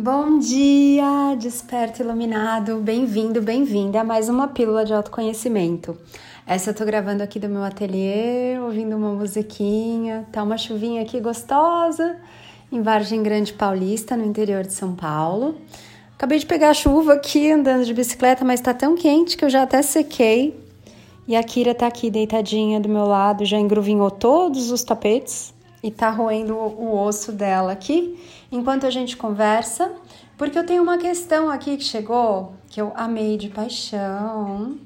Bom dia, desperto iluminado, bem-vindo, bem-vinda a mais uma pílula de autoconhecimento. Essa eu tô gravando aqui do meu ateliê, ouvindo uma musiquinha, tá uma chuvinha aqui gostosa, em Vargem Grande Paulista, no interior de São Paulo. Acabei de pegar a chuva aqui andando de bicicleta, mas tá tão quente que eu já até sequei. E a Kira tá aqui deitadinha do meu lado, já engruvinhou todos os tapetes e tá roendo o osso dela aqui enquanto a gente conversa, porque eu tenho uma questão aqui que chegou que eu amei de paixão,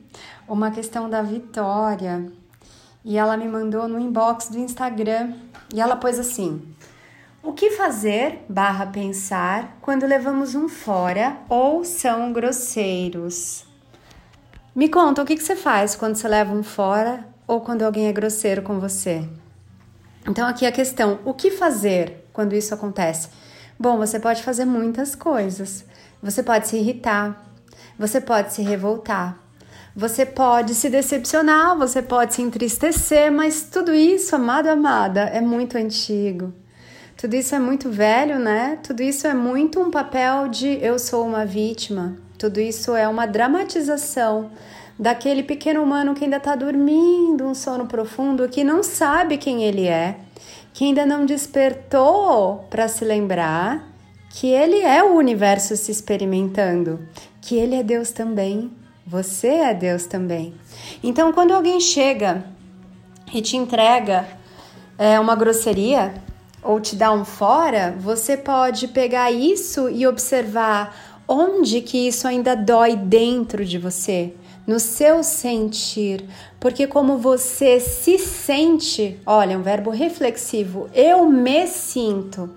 uma questão da Vitória. E ela me mandou no inbox do Instagram e ela pôs assim: O que fazer barra pensar quando levamos um fora ou são grosseiros? Me conta, o que, que você faz quando você leva um fora ou quando alguém é grosseiro com você? Então, aqui a questão: o que fazer quando isso acontece? Bom, você pode fazer muitas coisas. Você pode se irritar, você pode se revoltar, você pode se decepcionar, você pode se entristecer, mas tudo isso, amado, amada, é muito antigo. Tudo isso é muito velho, né? Tudo isso é muito um papel de eu sou uma vítima. Tudo isso é uma dramatização daquele pequeno humano que ainda está dormindo um sono profundo, que não sabe quem ele é, que ainda não despertou para se lembrar que ele é o universo se experimentando, que ele é Deus também, você é Deus também. Então, quando alguém chega e te entrega é, uma grosseria ou te dá um fora, você pode pegar isso e observar onde que isso ainda dói dentro de você no seu sentir, porque como você se sente, olha, um verbo reflexivo, eu me sinto.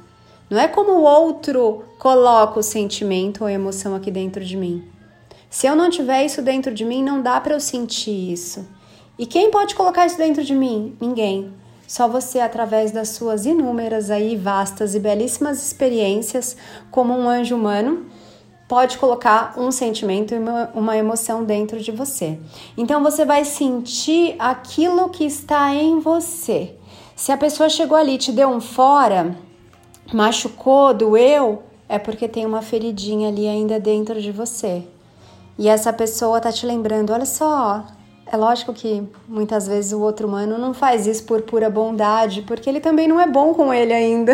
Não é como o outro coloca o sentimento ou emoção aqui dentro de mim. Se eu não tiver isso dentro de mim, não dá para eu sentir isso. E quem pode colocar isso dentro de mim? Ninguém. Só você através das suas inúmeras aí vastas e belíssimas experiências como um anjo humano pode colocar um sentimento e uma, emoção dentro de você. Então você vai sentir aquilo que está em você. Se a pessoa chegou ali, te deu um fora, machucou, doeu, é porque tem uma feridinha ali ainda dentro de você. E essa pessoa tá te lembrando, olha só, é lógico que muitas vezes o outro humano não faz isso por pura bondade, porque ele também não é bom com ele ainda.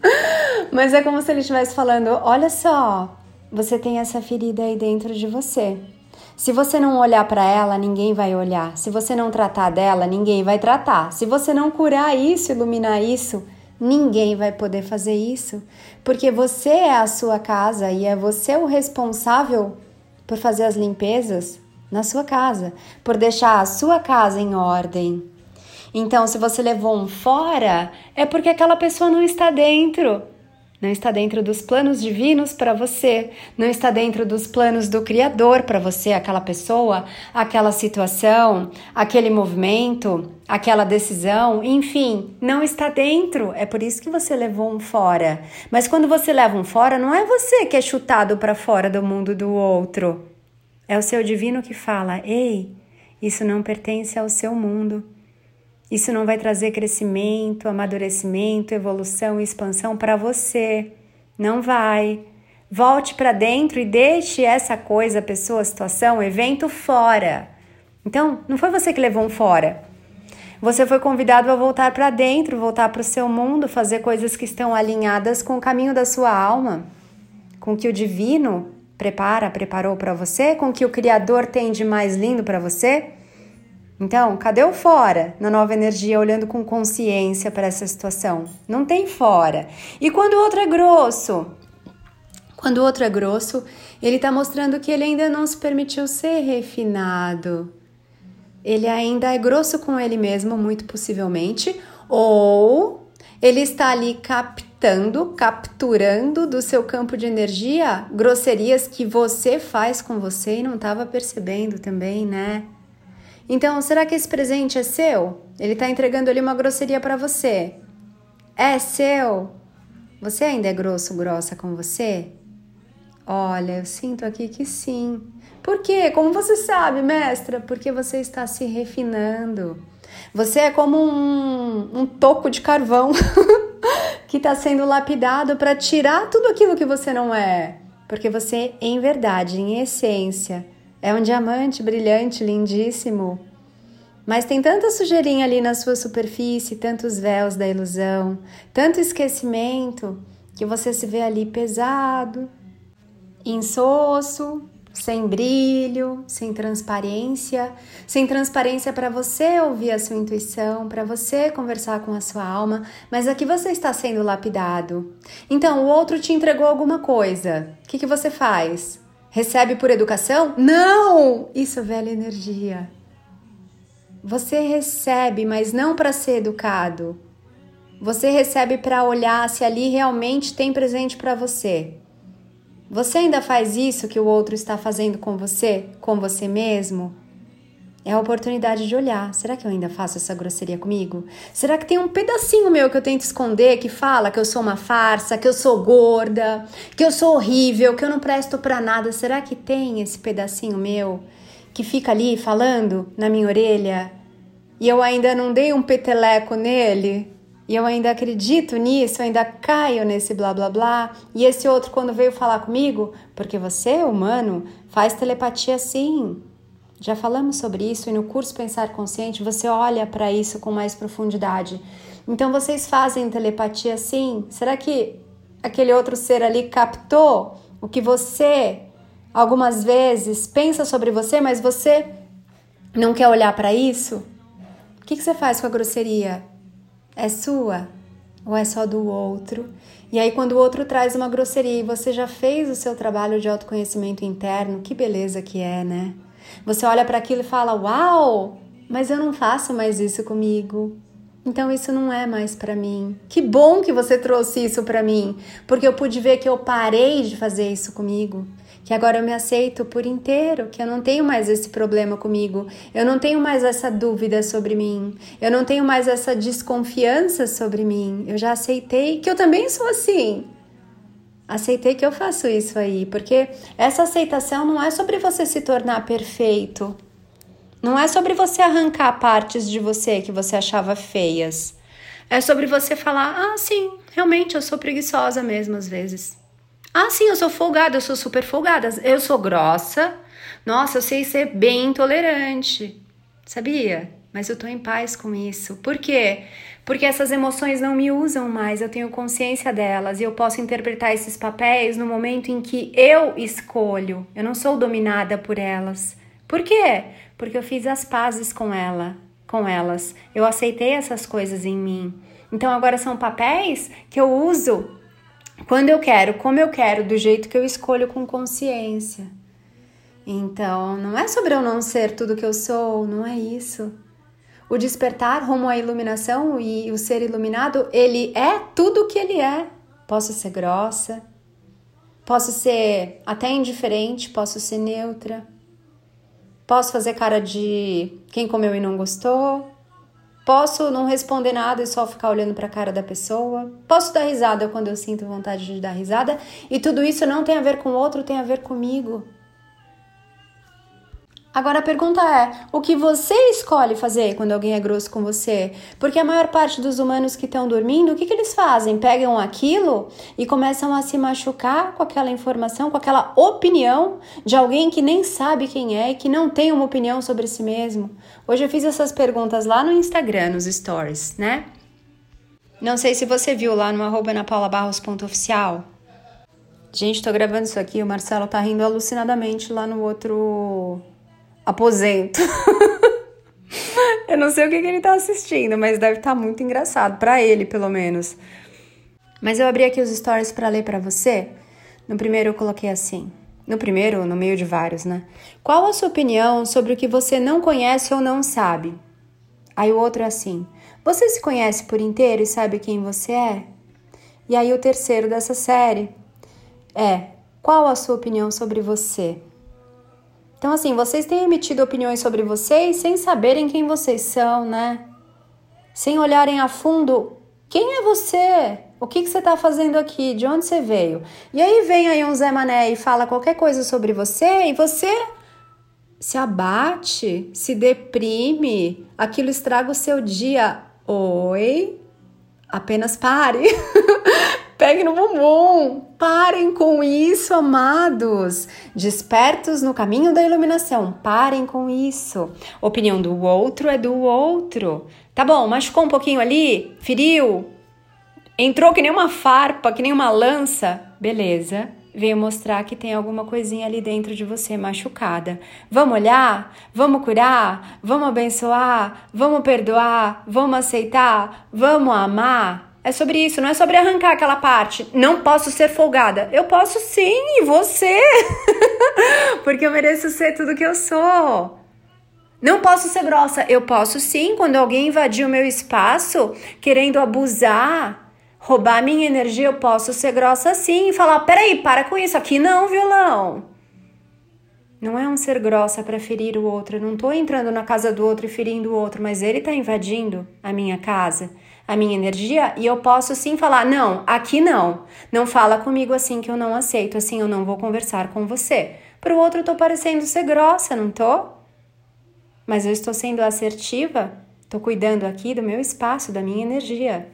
Mas é como se ele estivesse falando: olha só, você tem essa ferida aí dentro de você. Se você não olhar para ela, ninguém vai olhar. Se você não tratar dela, ninguém vai tratar. Se você não curar isso, iluminar isso, ninguém vai poder fazer isso, porque você é a sua casa e é você o responsável por fazer as limpezas na sua casa, por deixar a sua casa em ordem. Então, se você levou um fora, é porque aquela pessoa não está dentro não está dentro dos planos divinos para você, não está dentro dos planos do Criador para você, aquela pessoa, aquela situação, aquele movimento, aquela decisão, enfim, não está dentro. É por isso que você levou um fora. Mas quando você leva um fora, não é você que é chutado para fora do mundo do outro. É o seu divino que fala: ei, isso não pertence ao seu mundo. Isso não vai trazer crescimento, amadurecimento, evolução e expansão para você. Não vai. Volte para dentro e deixe essa coisa, pessoa, situação, evento fora. Então, não foi você que levou um fora. Você foi convidado a voltar para dentro, voltar para o seu mundo, fazer coisas que estão alinhadas com o caminho da sua alma, com o que o divino prepara, preparou para você, com o que o Criador tem de mais lindo para você. Então, cadê o fora na nova energia olhando com consciência para essa situação? Não tem fora. E quando o outro é grosso? Quando o outro é grosso, ele está mostrando que ele ainda não se permitiu ser refinado. Ele ainda é grosso com ele mesmo, muito possivelmente, ou ele está ali captando, capturando do seu campo de energia grosserias que você faz com você e não estava percebendo também, né? Então, será que esse presente é seu? Ele está entregando ali uma grosseria para você. É seu? Você ainda é grosso, grossa com você? Olha, eu sinto aqui que sim. Por quê? Como você sabe, mestra? Porque você está se refinando. Você é como um, um toco de carvão que está sendo lapidado para tirar tudo aquilo que você não é. Porque você, em verdade, em essência, é um diamante brilhante, lindíssimo. Mas tem tanta sujeirinha ali na sua superfície, tantos véus da ilusão, tanto esquecimento, que você se vê ali pesado, insosso, sem brilho, sem transparência, sem transparência para você ouvir a sua intuição, para você conversar com a sua alma, mas aqui você está sendo lapidado. Então, o outro te entregou alguma coisa. O que, que você faz? Recebe por educação? Não! Isso é velha energia. Você recebe, mas não para ser educado. Você recebe para olhar se ali realmente tem presente para você. Você ainda faz isso que o outro está fazendo com você, com você mesmo? É a oportunidade de olhar. Será que eu ainda faço essa grosseria comigo? Será que tem um pedacinho meu que eu tento esconder que fala que eu sou uma farsa, que eu sou gorda, que eu sou horrível, que eu não presto para nada? Será que tem esse pedacinho meu que fica ali falando na minha orelha e eu ainda não dei um peteleco nele? E eu ainda acredito nisso, eu ainda caio nesse blá blá blá. E esse outro, quando veio falar comigo, porque você, humano, faz telepatia sim. Já falamos sobre isso e no curso Pensar Consciente você olha para isso com mais profundidade. Então vocês fazem telepatia sim? Será que aquele outro ser ali captou o que você algumas vezes pensa sobre você, mas você não quer olhar para isso? O que, que você faz com a grosseria? é sua ou é só do outro? E aí, quando o outro traz uma grosseria e você já fez o seu trabalho de autoconhecimento interno, que beleza que é, né? Você olha para aquilo e fala: Uau, mas eu não faço mais isso comigo. Então isso não é mais para mim. Que bom que você trouxe isso para mim, porque eu pude ver que eu parei de fazer isso comigo que agora eu me aceito por inteiro, que eu não tenho mais esse problema comigo, eu não tenho mais essa dúvida sobre mim, eu não tenho mais essa desconfiança sobre mim. Eu já aceitei que eu também sou assim. Aceitei que eu faço isso aí, porque essa aceitação não é sobre você se tornar perfeito. Não é sobre você arrancar partes de você que você achava feias. É sobre você falar: ah, sim, realmente eu sou preguiçosa mesmo às vezes. Ah, sim, eu sou folgada, eu sou super folgada. Eu sou grossa. Nossa, eu sei ser bem intolerante. Sabia? Mas eu tô em paz com isso. Por quê? Porque essas emoções não me usam mais, eu tenho consciência delas e eu posso interpretar esses papéis no momento em que eu escolho. Eu não sou dominada por elas. Por quê? Porque eu fiz as pazes com ela, com elas. Eu aceitei essas coisas em mim. Então agora são papéis que eu uso quando eu quero, como eu quero, do jeito que eu escolho com consciência. Então, não é sobre eu não ser tudo que eu sou, não é isso. O despertar rumo à iluminação e o ser iluminado, ele é tudo o que ele é. Posso ser grossa, posso ser até indiferente, posso ser neutra, posso fazer cara de quem comeu e não gostou, Posso não responder nada e só ficar olhando para a cara da pessoa. Posso dar risada quando eu sinto vontade de dar risada. E tudo isso não tem a ver com o outro, tem a ver comigo. Agora a pergunta é: o que você escolhe fazer quando alguém é grosso com você? Porque a maior parte dos humanos que estão dormindo, o que, que eles fazem? Pegam aquilo e começam a se machucar com aquela informação, com aquela opinião de alguém que nem sabe quem é e que não tem uma opinião sobre si mesmo. Hoje eu fiz essas perguntas lá no Instagram, nos stories, né? Não sei se você viu lá no arroba anapaulabarros.oficial. Gente, tô gravando isso aqui, o Marcelo tá rindo alucinadamente lá no outro aposento. eu não sei o que, que ele tá assistindo, mas deve estar tá muito engraçado, para ele pelo menos. Mas eu abri aqui os stories para ler para você. No primeiro eu coloquei assim. No primeiro, no meio de vários, né? Qual a sua opinião sobre o que você não conhece ou não sabe? Aí o outro é assim: Você se conhece por inteiro e sabe quem você é? E aí o terceiro dessa série é: Qual a sua opinião sobre você? Então, assim, vocês têm emitido opiniões sobre vocês sem saberem quem vocês são, né? Sem olharem a fundo quem é você? O que, que você está fazendo aqui? De onde você veio? E aí vem aí um Zé Mané e fala qualquer coisa sobre você e você se abate, se deprime, aquilo estraga o seu dia. Oi? Apenas pare. Pegue no bumbum. Parem com isso, amados. Despertos no caminho da iluminação. Parem com isso. Opinião do outro é do outro. Tá bom, machucou um pouquinho ali? Feriu? Entrou que nem uma farpa, que nem uma lança? Beleza veio mostrar que tem alguma coisinha ali dentro de você machucada. Vamos olhar? Vamos curar? Vamos abençoar? Vamos perdoar? Vamos aceitar? Vamos amar? É sobre isso, não é sobre arrancar aquela parte. Não posso ser folgada. Eu posso sim, e você? Porque eu mereço ser tudo que eu sou. Não posso ser grossa. Eu posso sim, quando alguém invadir o meu espaço, querendo abusar, roubar minha energia, eu posso ser grossa assim e falar: peraí, para com isso, aqui não, violão. Não é um ser grossa para ferir o outro. Eu não estou entrando na casa do outro e ferindo o outro, mas ele está invadindo a minha casa, a minha energia, e eu posso sim falar: não, aqui não. Não fala comigo assim que eu não aceito, assim eu não vou conversar com você. Para o outro, eu estou parecendo ser grossa, não estou? Mas eu estou sendo assertiva, estou cuidando aqui do meu espaço, da minha energia.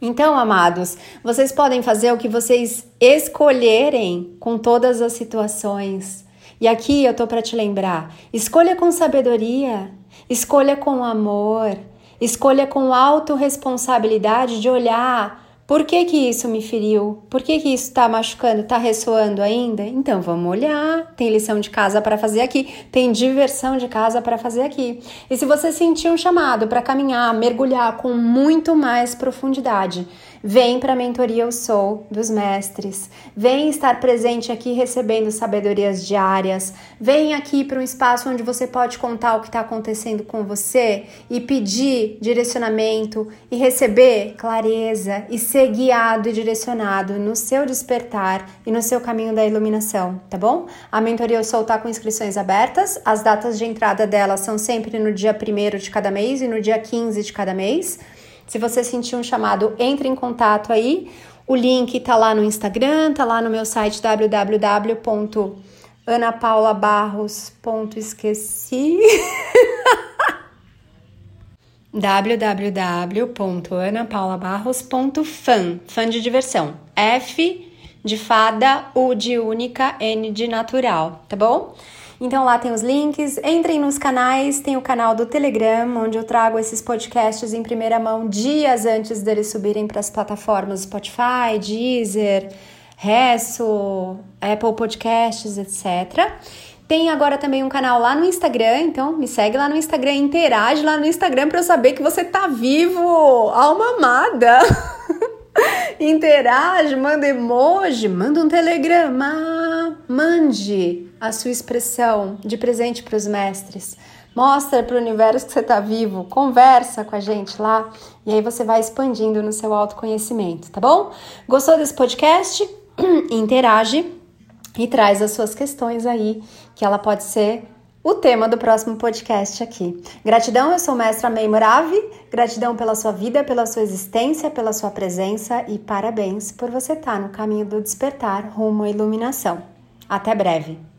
Então, amados, vocês podem fazer o que vocês escolherem com todas as situações. E aqui eu tô para te lembrar: escolha com sabedoria, escolha com amor, escolha com autorresponsabilidade de olhar por que, que isso me feriu? Por que, que isso está machucando? Está ressoando ainda? Então vamos olhar. Tem lição de casa para fazer aqui, tem diversão de casa para fazer aqui. E se você sentir um chamado para caminhar, mergulhar com muito mais profundidade, Vem para a mentoria Eu Sou dos mestres. Vem estar presente aqui recebendo sabedorias diárias. Vem aqui para um espaço onde você pode contar o que está acontecendo com você e pedir direcionamento e receber clareza e ser guiado e direcionado no seu despertar e no seu caminho da iluminação, tá bom? A mentoria Eu Sou está com inscrições abertas. As datas de entrada dela são sempre no dia 1 de cada mês e no dia 15 de cada mês. Se você sentir um chamado, entre em contato aí. O link tá lá no Instagram, tá lá no meu site www.anapaulabarros.esqueci www.anapaulabarros.fan Fã de diversão. F de fada, U de única, N de natural, tá bom? Então lá tem os links, entrem nos canais, tem o canal do Telegram, onde eu trago esses podcasts em primeira mão dias antes deles subirem para as plataformas Spotify, Deezer, Resso, Apple Podcasts, etc. Tem agora também um canal lá no Instagram, então me segue lá no Instagram, interage lá no Instagram para eu saber que você tá vivo, alma amada. Interage, manda emoji, manda um telegrama, mande a sua expressão de presente para os mestres. Mostra para o universo que você está vivo, conversa com a gente lá e aí você vai expandindo no seu autoconhecimento, tá bom? Gostou desse podcast? Interage e traz as suas questões aí, que ela pode ser o tema do próximo podcast aqui. Gratidão, eu sou Mestra May Moravi. Gratidão pela sua vida, pela sua existência, pela sua presença e parabéns por você estar no caminho do despertar rumo à iluminação. Até breve!